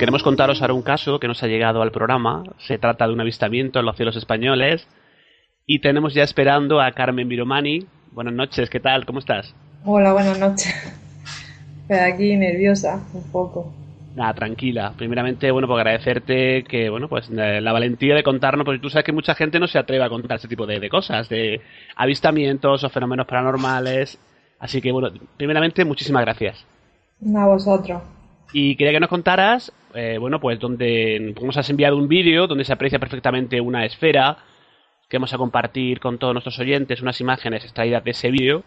queremos contaros ahora un caso que nos ha llegado al programa. Se trata de un avistamiento en los cielos españoles. Y tenemos ya esperando a Carmen Viromani. Buenas noches, ¿qué tal? ¿Cómo estás? Hola, buenas noches. Pues aquí nerviosa, un poco. Nada, tranquila. Primeramente, bueno, pues agradecerte que, bueno, pues eh, la valentía de contarnos, porque tú sabes que mucha gente no se atreve a contar ese tipo de, de cosas, de avistamientos o fenómenos paranormales. Así que, bueno, primeramente, muchísimas gracias. A vosotros. Y quería que nos contaras, eh, bueno, pues donde nos has enviado un vídeo donde se aprecia perfectamente una esfera que vamos a compartir con todos nuestros oyentes, unas imágenes extraídas de ese vídeo.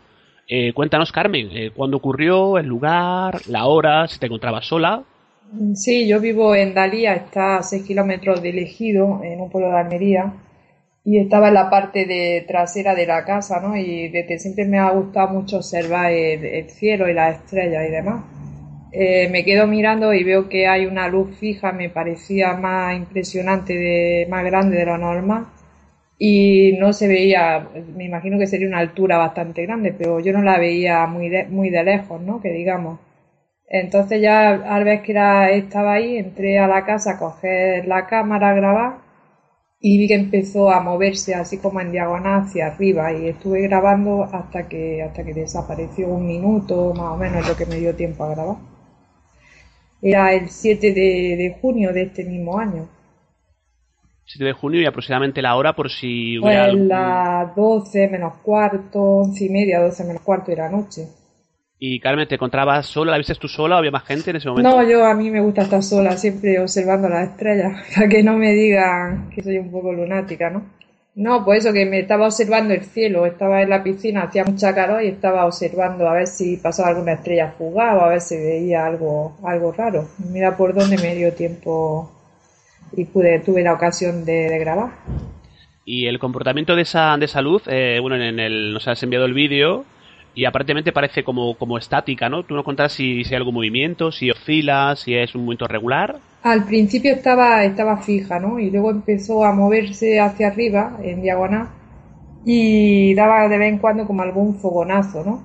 Eh, cuéntanos, Carmen, eh, cuándo ocurrió, el lugar, la hora, si te encontrabas sola. Sí, yo vivo en Dalía, está a 6 kilómetros de Ejido, en un pueblo de Almería, y estaba en la parte trasera de la casa, ¿no? Y desde siempre me ha gustado mucho observar el, cielo y las estrellas y demás. Eh, me quedo mirando y veo que hay una luz fija, me parecía más impresionante, de, más grande de lo normal. Y no se veía, me imagino que sería una altura bastante grande, pero yo no la veía muy de, muy de lejos, ¿no? Que digamos. Entonces ya al ver que estaba ahí, entré a la casa a coger la cámara a grabar y vi que empezó a moverse así como en diagonal hacia arriba y estuve grabando hasta que, hasta que desapareció un minuto más o menos lo que me dio tiempo a grabar. Era el 7 de, de junio de este mismo año. 7 de junio y aproximadamente la hora por si hubiera... Pues las 12 menos cuarto, 11 y media, 12 menos cuarto de la noche. Y Carmen, ¿te encontrabas sola? ¿La viste tú sola o había más gente en ese momento? No, yo a mí me gusta estar sola, siempre observando las estrellas, para que no me digan que soy un poco lunática, ¿no? No, pues eso, que me estaba observando el cielo, estaba en la piscina, hacía mucha calor y estaba observando a ver si pasaba alguna estrella fugada o a ver si veía algo, algo raro. Mira por dónde me dio tiempo y pude, tuve la ocasión de, grabar. Y el comportamiento de esa, de esa luz, eh, bueno, en el, nos has enviado el vídeo, y aparentemente parece como, como estática, ¿no? Tú nos contarás si, si hay algún movimiento, si oscila, si es un movimiento regular. Al principio estaba, estaba fija, ¿no? Y luego empezó a moverse hacia arriba, en diagonal, y daba de vez en cuando como algún fogonazo, ¿no?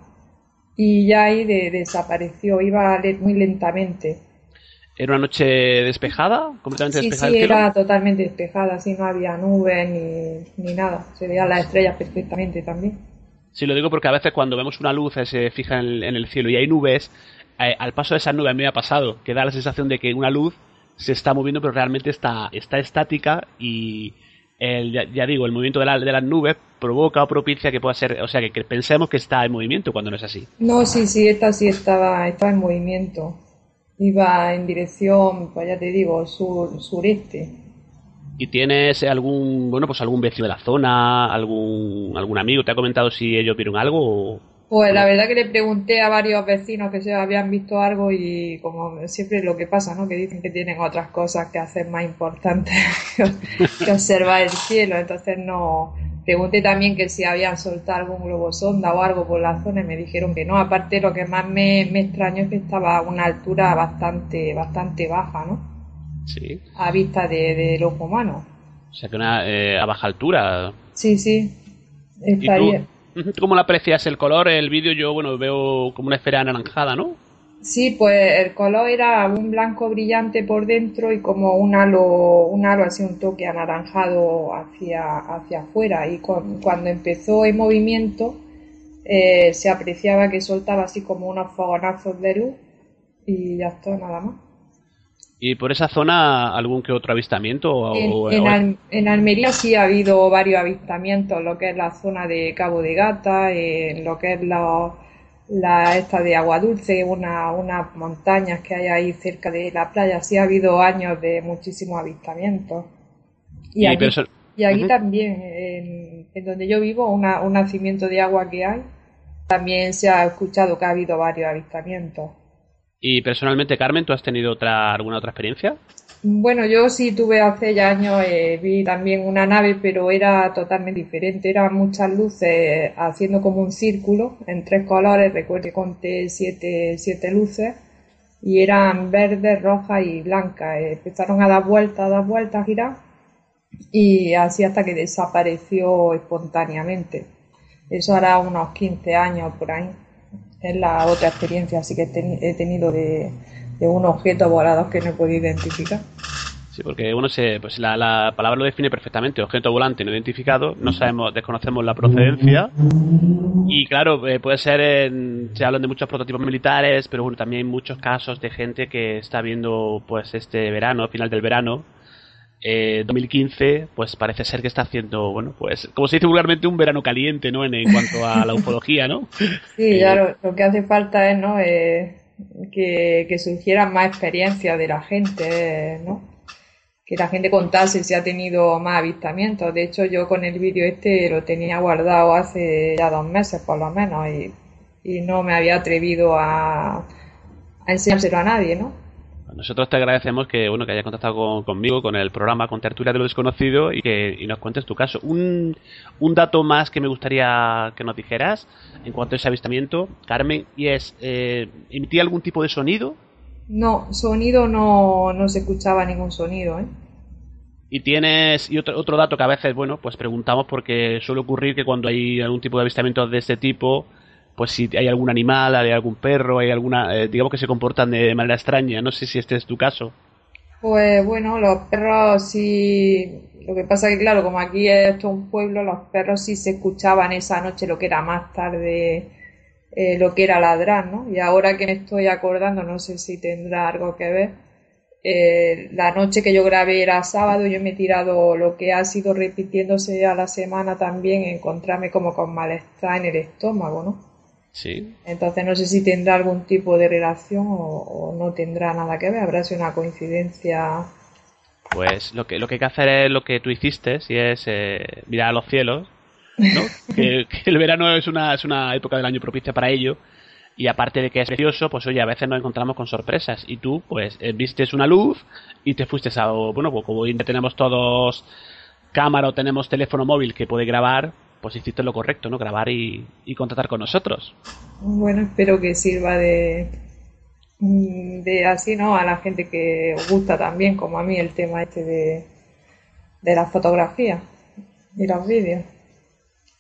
Y ya ahí desapareció, iba muy lentamente. ¿Era una noche despejada? ¿Completamente sí, despejada? Sí, era totalmente despejada, así no había nubes ni, ni nada. Se veían las estrellas perfectamente también. Sí, lo digo porque a veces cuando vemos una luz se fija en el, cielo y hay nubes, eh, al paso de esas nubes a mí me ha pasado, que da la sensación de que una luz se está moviendo pero realmente está, está estática y el, ya, digo, el movimiento de, de, las nubes provoca o propicia que pueda ser, o sea, que, pensemos que está en movimiento cuando no es así. No, sí, sí, esta sí estaba, estaba en movimiento. Iba en dirección, pues ya te digo, sur, sureste. ¿Y tienes algún, bueno, pues algún vecino de la zona, algún, algún amigo? ¿Te ha comentado si ellos vieron algo? Pues la verdad que le pregunté a varios vecinos que se habían visto algo y como siempre lo que pasa, ¿no? Que dicen que tienen otras cosas que hacer más importantes que observar el cielo. Entonces no, pregunté también que si habían soltado algún globo sonda o algo por la zona y me dijeron que no. Aparte lo que más me, me extrañó es que estaba a una altura bastante, bastante baja, ¿no? A vista de, de los humanos. O sea, que una, eh, a baja altura. Sí, sí. Estaría. Tú, ¿Cómo le aprecias el color? El vídeo yo, bueno, veo como una esfera anaranjada, ¿no? Sí, pues el color era un blanco brillante por dentro y como un halo, un halo así, un toque anaranjado hacia, hacia afuera. Y cuando empezó el movimiento, eh, se apreciaba que soltaba así como unos fogonazos de luz y ya está, nada más. ¿Y por esa zona algún que otro avistamiento? en, Almería sí ha habido varios avistamientos, lo que es la zona de Cabo de Gata, en lo que es la, esta de Agua Dulce, una, unas montañas que hay ahí cerca de la playa. Sí ha habido años de muchísimos avistamientos. Y, aquí, y también, en, donde yo vivo, un nacimiento de agua que hay, también se ha escuchado que ha habido varios avistamientos. Y personalmente, Carmen, ¿tú has tenido otra, alguna otra experiencia? Bueno, yo sí tuve hace ya años, eh, vi también una nave, pero era totalmente diferente. Eran muchas luces haciendo como un círculo en tres colores. Recuerdo que conté siete, siete luces y eran verdes, rojas y blancas. Eh, empezaron a dar vueltas, a dar vueltas, a girar y así hasta que desapareció espontáneamente. Eso hará unos 15 años por ahí es la otra experiencia así que he tenido de, de un objeto volado que no he podido identificar. Sí, porque uno se, pues la, la, palabra lo define perfectamente, objeto volante no identificado, no sabemos, desconocemos la procedencia y claro, eh, puede ser, en, se hablan de muchos prototipos militares, pero bueno, también hay muchos casos de gente que está viendo pues este verano, final del verano, eh, 2015, pues parece ser que está haciendo, bueno, pues como se dice vulgarmente, un verano caliente, ¿no? En, cuanto a la ufología, ¿no? Sí, claro, lo que hace falta es, ¿no? Eh, que, que surgieran más experiencias de la gente, ¿no? que la gente contase si ha tenido más avistamientos. De hecho, yo con el vídeo este lo tenía guardado hace ya dos meses por lo menos y, no me había atrevido a, a, enseñárselo a nadie, ¿no? Nosotros te agradecemos que bueno que hayas contactado conmigo, con el programa, con Tertulia de lo Desconocido y que y nos cuentes tu caso. Un, un dato más que me gustaría que nos dijeras en cuanto a ese avistamiento, Carmen, y es, eh, ¿emitía algún tipo de sonido? No, sonido no, no se escuchaba ningún sonido, ¿eh? Y tienes, y otro, otro dato que a veces, bueno, pues preguntamos porque suele ocurrir que cuando hay algún tipo de avistamiento de este tipo, pues si hay algún animal, hay algún perro, hay alguna, eh, digamos que se comportan de manera extraña. No sé si este es tu caso. Pues bueno, los perros sí. Lo que pasa que, claro, como aquí es esto un pueblo, los perros sí se escuchaban esa noche, lo que era más tarde eh, lo que era ladrar, ¿no? Y ahora que me estoy acordando, no sé si tendrá algo que ver, eh, la noche que yo grabé era sábado, yo me he tirado lo que ha sido repitiéndose a la semana también, encontrarme como con malestar en el estómago, ¿no? Sí. Entonces no sé si tendrá algún tipo de relación o, no tendrá nada que ver, habrá sido una coincidencia. Pues lo que, lo que hay que hacer es lo que tú hiciste, si es eh, mirar a los cielos que, el verano es una, es una época del año propicia para ello. Y aparte de que es precioso, pues oye, a veces nos encontramos con sorpresas. Y tú, pues, eh, vistes una luz y te fuiste a. Bueno, pues como tenemos todos cámara o tenemos teléfono móvil que puede grabar, pues hiciste lo correcto, ¿no? Grabar y, y contactar con nosotros. Bueno, espero que sirva de, de así, ¿no? A la gente que os gusta también, como a mí, el tema este de, de la fotografía y los vídeos.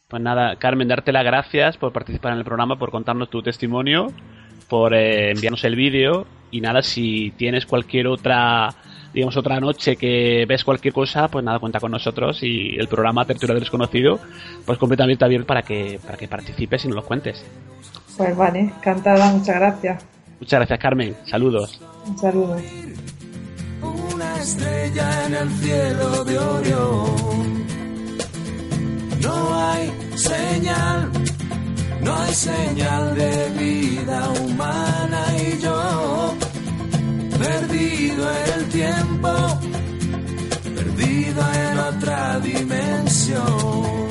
Pues nada, Carmen, darte las gracias por participar en el programa, por contarnos tu testimonio, por eh, enviarnos el vídeo y nada, si tienes cualquier otra, digamos, otra noche que ves cualquier cosa, pues nada, cuenta con nosotros y el programa Tertulia del Desconocido, pues completamente abierto para que, para que participes y nos lo cuentes. Pues vale, encantada, muchas gracias. Muchas gracias, Carmen. Saludos. Un saludo. Una estrella en el cielo de Orión no hay señal, no hay señal de vida humana otra dimensión.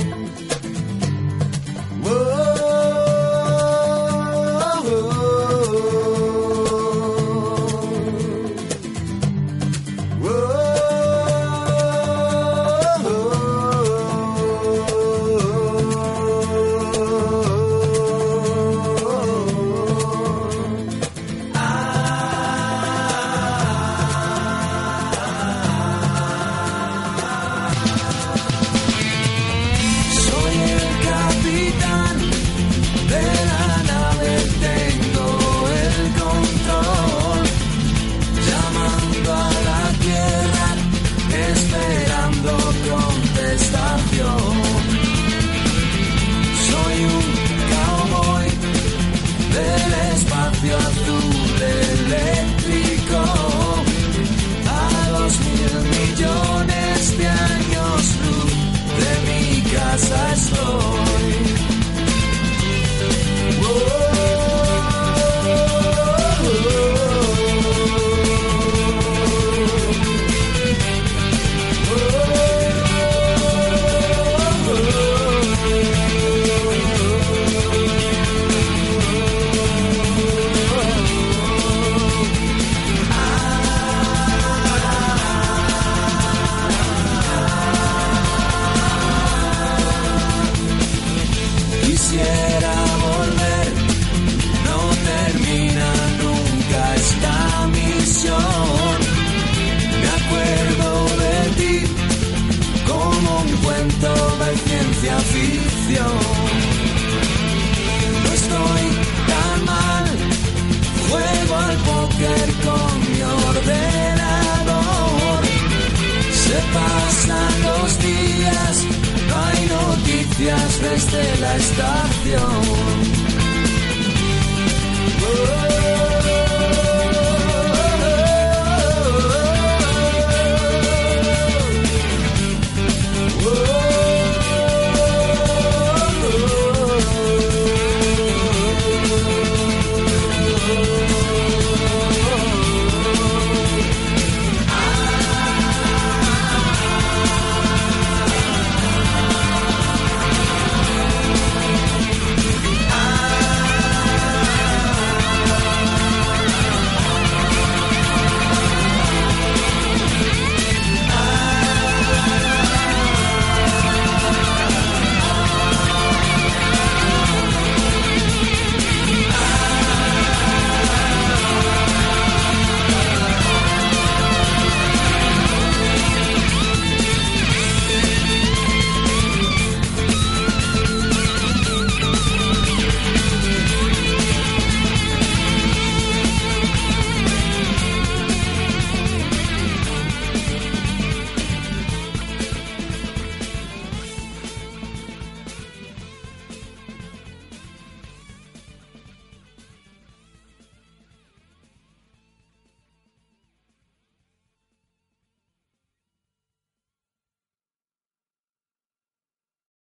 Me acuerdo de ti como un cuento de ciencia ficción. No estoy tan mal, juego al póker con mi ordenador. Se pasan los días, no hay noticias desde la estación. Oh,